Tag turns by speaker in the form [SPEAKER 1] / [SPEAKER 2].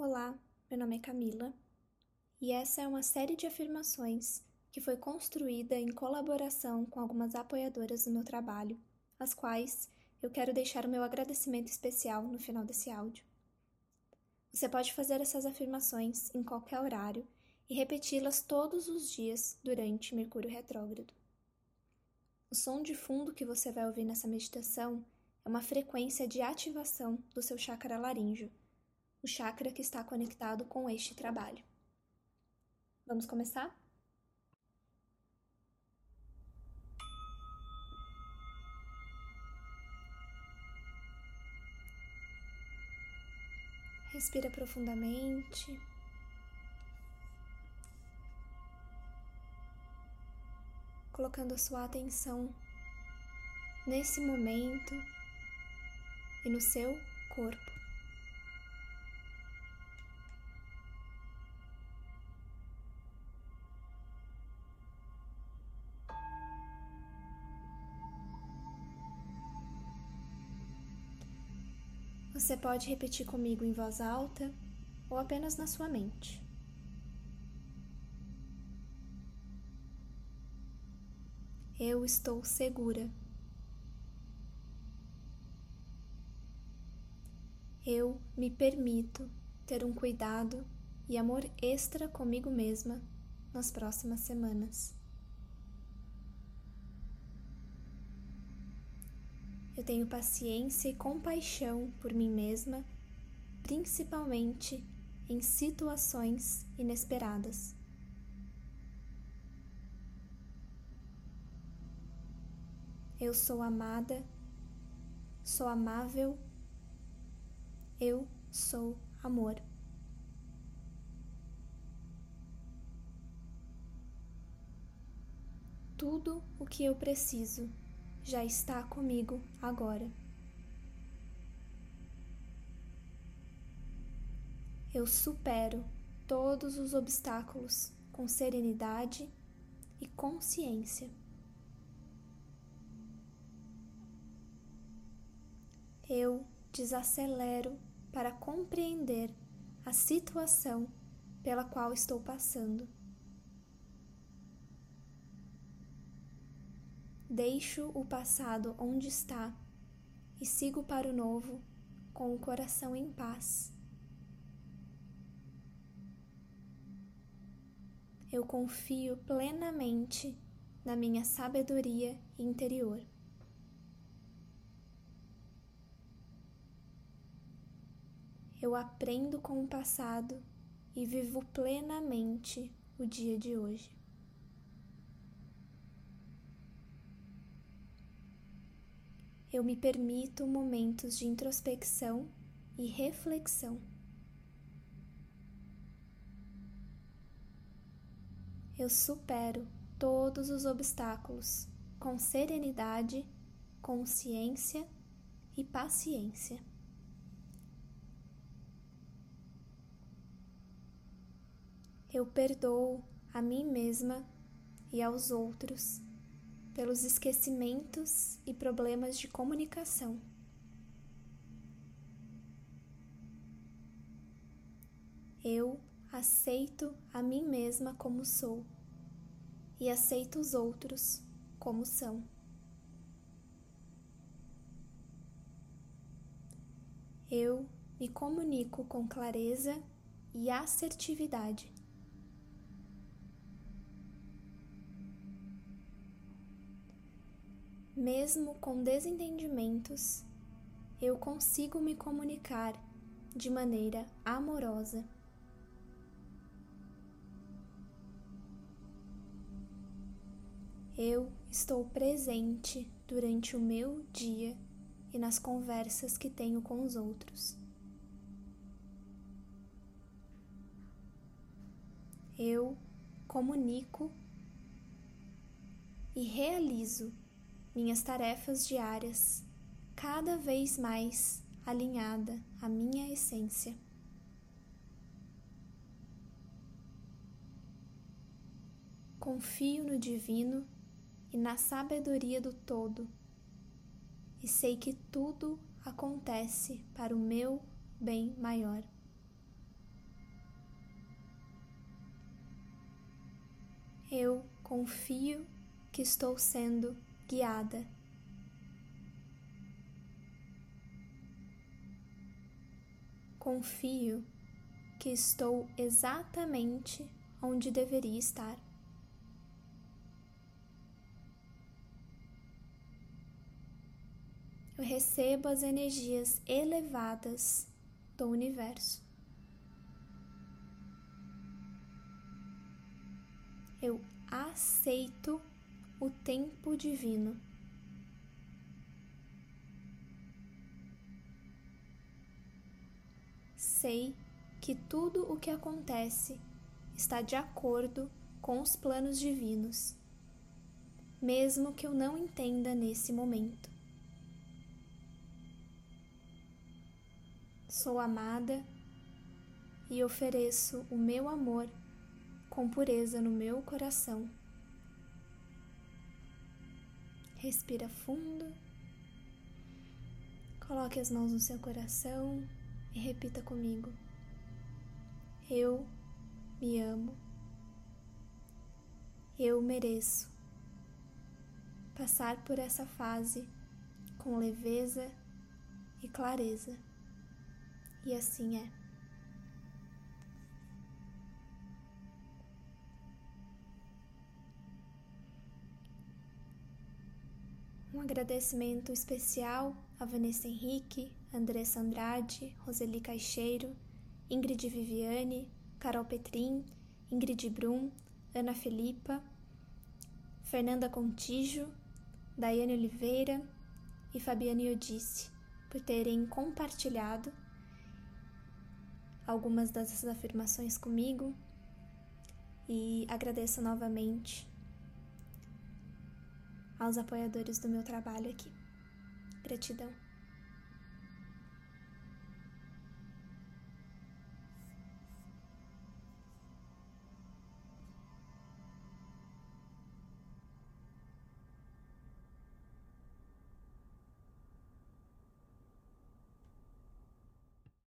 [SPEAKER 1] Olá, meu nome é Camila e essa é uma série de afirmações que foi construída em colaboração com algumas apoiadoras do meu trabalho, às quais eu quero deixar o meu agradecimento especial no final desse áudio. Você pode fazer essas afirmações em qualquer horário e repeti-las todos os dias durante Mercúrio retrógrado. O som de fundo que você vai ouvir nessa meditação é uma frequência de ativação do seu chakra laríngeo, o chakra que está conectado com este trabalho. Vamos começar? Respira profundamente. Colocando a sua atenção nesse momento e no seu corpo. Você pode repetir comigo em voz alta ou apenas na sua mente. Eu estou segura. Eu me permito ter um cuidado e amor extra comigo mesma nas próximas semanas. Eu tenho paciência e compaixão por mim mesma, principalmente em situações inesperadas. Eu sou amada, sou amável, eu sou amor. Tudo o que eu preciso já está comigo agora. Eu supero todos os obstáculos com serenidade e consciência. Eu desacelero para compreender a situação pela qual estou passando. Deixo o passado onde está e sigo para o novo com o coração em paz. Eu confio plenamente na minha sabedoria interior. Eu aprendo com o passado e vivo plenamente o dia de hoje. Eu me permito momentos de introspecção e reflexão. Eu supero todos os obstáculos com serenidade, consciência e paciência. Eu perdoo a mim mesma e aos outros pelos esquecimentos e problemas de comunicação. Eu aceito a mim mesma como sou e aceito os outros como são. Eu me comunico com clareza e assertividade. Mesmo com desentendimentos, eu consigo me comunicar de maneira amorosa. Eu estou presente durante o meu dia e nas conversas que tenho com os outros. Eu comunico e realizo minhas tarefas diárias, cada vez mais alinhada à minha essência. Confio no Divino e na sabedoria do todo, e sei que tudo acontece para o meu bem maior. Eu confio que estou sendo guiada. Confio que estou exatamente onde deveria estar. Eu recebo as energias elevadas do universo. Eu aceito o tempo divino. Sei que tudo o que acontece está de acordo com os planos divinos, mesmo que eu não entenda nesse momento. Sou amada e ofereço o meu amor com pureza no meu coração. Respira fundo. Coloque as mãos no seu coração e repita comigo. Eu me amo. Eu mereço passar por essa fase com leveza e clareza. E assim é. Um agradecimento especial a Vanessa Henrique, Andressa Andrade, Roseli Caixeiro, Ingrid Viviane, Carol Petrin, Ingrid Brum, Ana Felipa, Fernanda Contijo, Daiane Oliveira e Fabiane Odice por terem compartilhado algumas dessas afirmações comigo e agradeço novamente aos apoiadores do meu trabalho aqui. Gratidão.